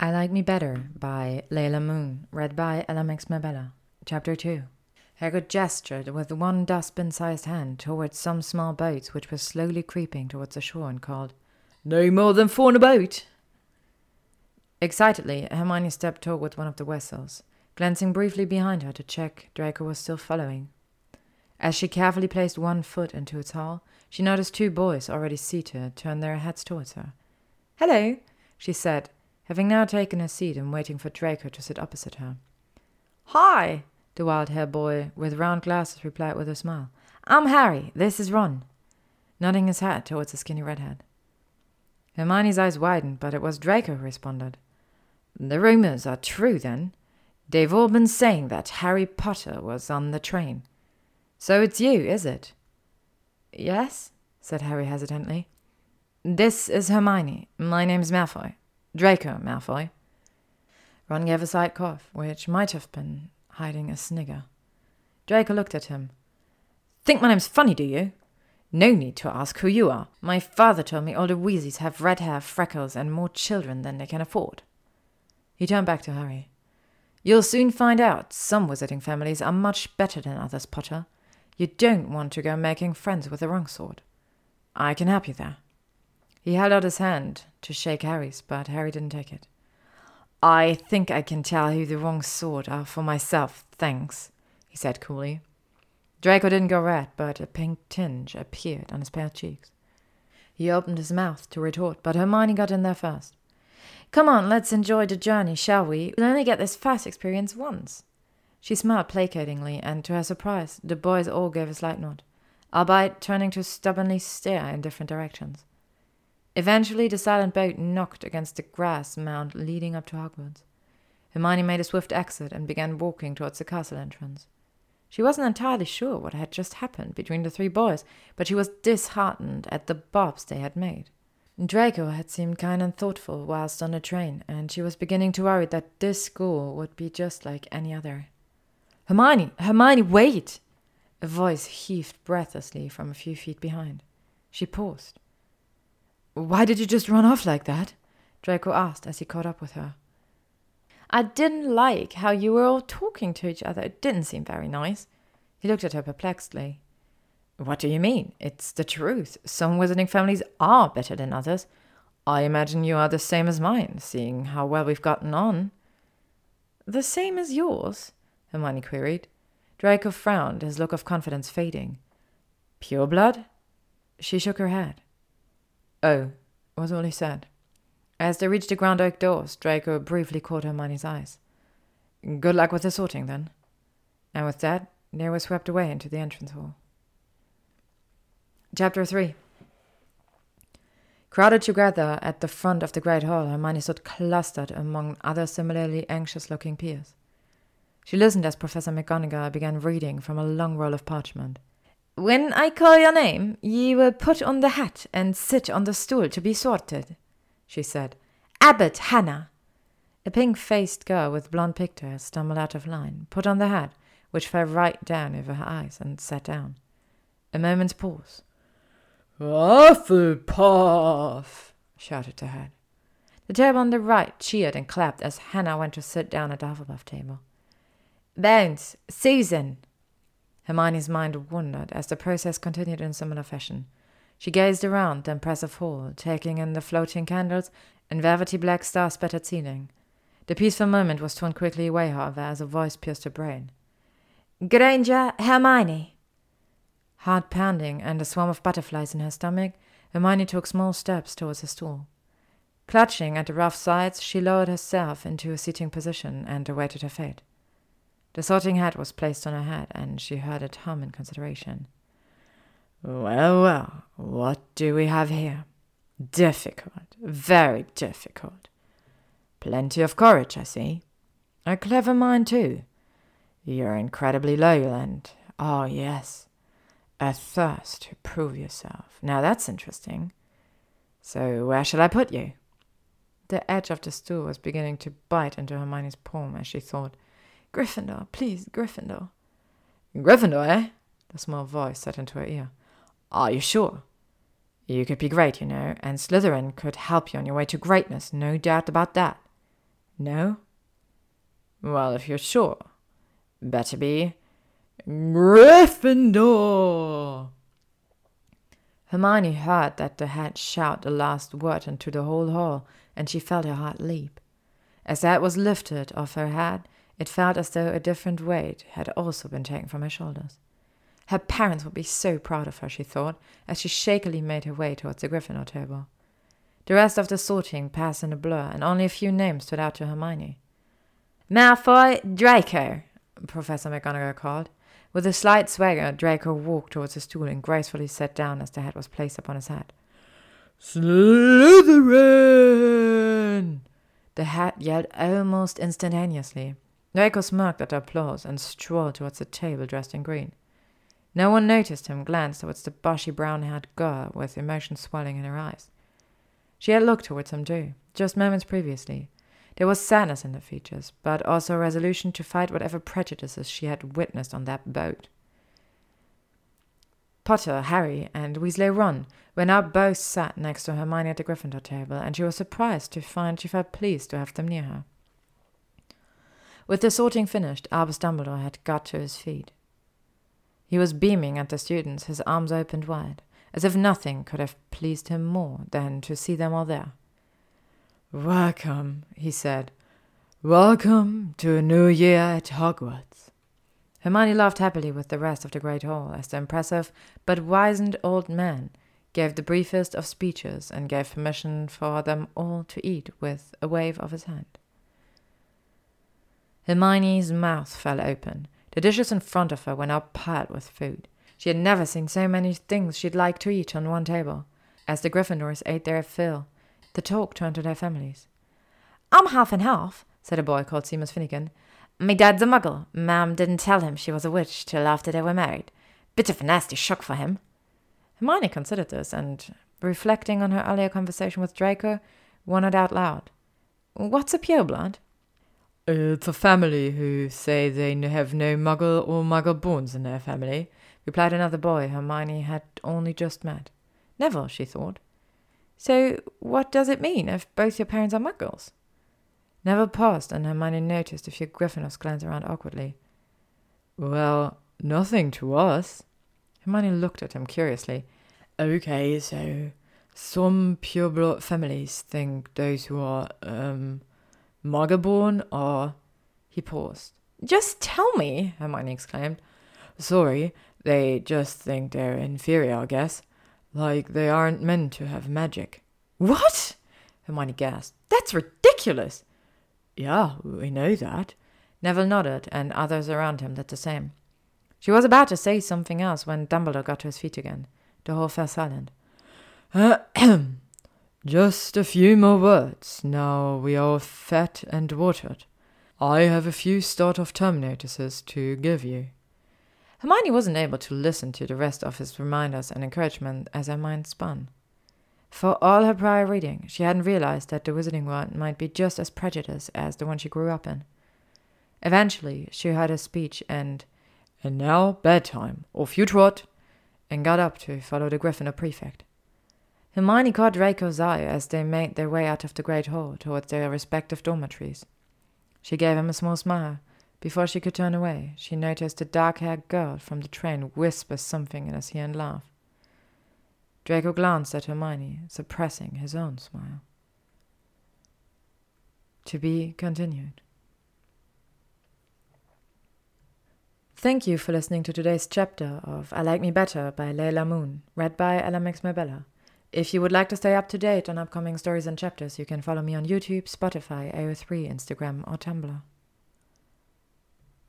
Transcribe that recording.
I Like Me Better by Leilah Moon, read by LMX Mabella. Chapter 2. Hagrid gestured with one dustbin sized hand towards some small boats which were slowly creeping towards the shore and called, No more than four in a boat! Excitedly, Hermione stepped toward one of the vessels, glancing briefly behind her to check Draco was still following. As she carefully placed one foot into its hull, she noticed two boys already seated turn their heads towards her. Hello, she said, having now taken her seat and waiting for Draco to sit opposite her. Hi, the wild haired boy with round glasses replied with a smile. I'm Harry. This is Ron. Nodding his head towards the skinny redhead. Hermione's eyes widened, but it was Draco who responded. The rumors are true, then. They've all been saying that Harry Potter was on the train. So it's you, is it? Yes, said Harry hesitantly. This is Hermione. My name's Malfoy. Draco Malfoy. Ron gave a slight cough, which might have been hiding a snigger. Draco looked at him. Think my name's funny, do you? No need to ask who you are. My father told me all the Weasleys have red hair, freckles, and more children than they can afford. He turned back to Harry. You'll soon find out. Some wizarding families are much better than others, Potter. You don't want to go making friends with the wrong sort. I can help you there. He held out his hand to shake Harry's, but Harry didn't take it. I think I can tell who the wrong sort are for myself, thanks, he said coolly. Draco didn't go red, but a pink tinge appeared on his pale cheeks. He opened his mouth to retort, but Hermione got in there first. Come on, let's enjoy the journey, shall we? We'll only get this first experience once. She smiled placatingly, and to her surprise, the boys all gave a slight nod, albeit turning to stubbornly stare in different directions. Eventually, the silent boat knocked against the grass mound leading up to Hogwarts. Hermione made a swift exit and began walking towards the castle entrance. She wasn't entirely sure what had just happened between the three boys, but she was disheartened at the bobs they had made. Draco had seemed kind and thoughtful whilst on the train, and she was beginning to worry that this school would be just like any other. Hermione, Hermione, wait! A voice heaved breathlessly from a few feet behind. She paused. Why did you just run off like that? Draco asked as he caught up with her. I didn't like how you were all talking to each other. It didn't seem very nice. He looked at her perplexedly. What do you mean? It's the truth. Some wizarding families are better than others. I imagine you are the same as mine, seeing how well we've gotten on. The same as yours? Hermione queried. Draco frowned, his look of confidence fading. Pure blood? She shook her head. Oh, was all he said. As they reached the ground oak doors, Draco briefly caught Hermione's eyes. Good luck with the sorting, then. And with that, they were swept away into the entrance hall. Chapter 3 Crowded together at the front of the great hall, Hermione stood clustered among other similarly anxious looking peers. She listened as Professor McGonagall began reading from a long roll of parchment. When I call your name, ye will put on the hat and sit on the stool to be sorted, she said. Abbott Hannah. A pink faced girl with blonde pigtails stumbled out of line, put on the hat, which fell right down over her eyes, and sat down. A moment's pause. Hufflepuff! shouted the head. The table on the right cheered and clapped as Hannah went to sit down at the Hufflepuff table. Bones, Susan, Hermione's mind wandered as the process continued in similar fashion. She gazed around the impressive hall, taking in the floating candles and velvety black star spattered ceiling. The peaceful moment was torn quickly away, however, as a voice pierced her brain. Granger, Hermione! Heart pounding and a swarm of butterflies in her stomach, Hermione took small steps towards the stool. Clutching at the rough sides, she lowered herself into a sitting position and awaited her fate. The sorting hat was placed on her head, and she heard it hum in consideration. Well, well, what do we have here? Difficult, very difficult. Plenty of courage, I see. A clever mind, too. You're incredibly loyal, and, oh, yes, a thirst to prove yourself. Now that's interesting. So, where shall I put you? The edge of the stool was beginning to bite into Hermione's palm as she thought, Gryffindor, please, Gryffindor. Gryffindor, eh? The small voice said into her ear. Are you sure? You could be great, you know, and Slytherin could help you on your way to greatness, no doubt about that. No? Well, if you're sure. Better be Gryffindor. Hermione heard that the head shout the last word into the whole hall, and she felt her heart leap. As that was lifted off her head, it felt as though a different weight had also been taken from her shoulders. Her parents would be so proud of her, she thought, as she shakily made her way towards the Gryffindor table. The rest of the sorting passed in a blur, and only a few names stood out to Hermione. Malfoy, Draco, Professor McGonagall called. With a slight swagger, Draco walked towards the stool and gracefully sat down as the hat was placed upon his head. Slytherin! The hat yelled almost instantaneously. Draco smirked at the applause and strolled towards the table dressed in green. No one noticed him glance towards the bushy brown-haired girl with emotion swelling in her eyes. She had looked towards him too, just moments previously. There was sadness in her features, but also a resolution to fight whatever prejudices she had witnessed on that boat. Potter, Harry, and Weasley Ron were now both sat next to Hermione at the Gryffindor table, and she was surprised to find she felt pleased to have them near her. With the sorting finished, Albus Dumbledore had got to his feet. He was beaming at the students, his arms opened wide, as if nothing could have pleased him more than to see them all there. Welcome, he said. Welcome to a new year at Hogwarts. Hermione laughed happily with the rest of the great hall as the impressive but wizened old man gave the briefest of speeches and gave permission for them all to eat with a wave of his hand. Hermione's mouth fell open. The dishes in front of her were now piled with food. She had never seen so many things she'd like to eat on one table. As the Gryffindors ate their fill, the talk turned to their families. I'm half and half, said a boy called Seamus Finnegan. Me dad's a muggle. Mam didn't tell him she was a witch till after they were married. Bit of a nasty shock for him. Hermione considered this, and, reflecting on her earlier conversation with Draco, wondered out loud. What's a pureblood? It's a family who say they have no muggle or muggle bones in their family, replied another boy Hermione had only just met. Neville, she thought. So, what does it mean if both your parents are muggles? Neville paused, and Hermione noticed a few Gryffindors glance around awkwardly. Well, nothing to us. Hermione looked at him curiously. Okay, so some pureblood families think those who are, um, Muggle-born or. He paused. Just tell me, Hermione exclaimed. Sorry, they just think they're inferior, I guess. Like they aren't meant to have magic. What? Hermione gasped. That's ridiculous. Yeah, we know that. Neville nodded, and others around him did the same. She was about to say something else when Dumbledore got to his feet again. The hall fell silent. Just a few more words, now we are fed and watered. I have a few start of term notices to give you. Hermione wasn't able to listen to the rest of his reminders and encouragement as her mind spun. For all her prior reading, she hadn't realized that the wizarding world might be just as prejudiced as the one she grew up in. Eventually, she heard her speech and, and now bedtime, off you trot, and got up to follow the Gryffindor prefect. Hermione caught Draco's eye as they made their way out of the great hall towards their respective dormitories. She gave him a small smile. Before she could turn away, she noticed a dark-haired girl from the train whisper something in his ear and laugh. Draco glanced at Hermione, suppressing his own smile. To be continued. Thank you for listening to today's chapter of I Like Me Better by Leilah Moon, read by LMX Mabella. If you would like to stay up to date on upcoming stories and chapters, you can follow me on YouTube, Spotify, AO3, Instagram, or Tumblr.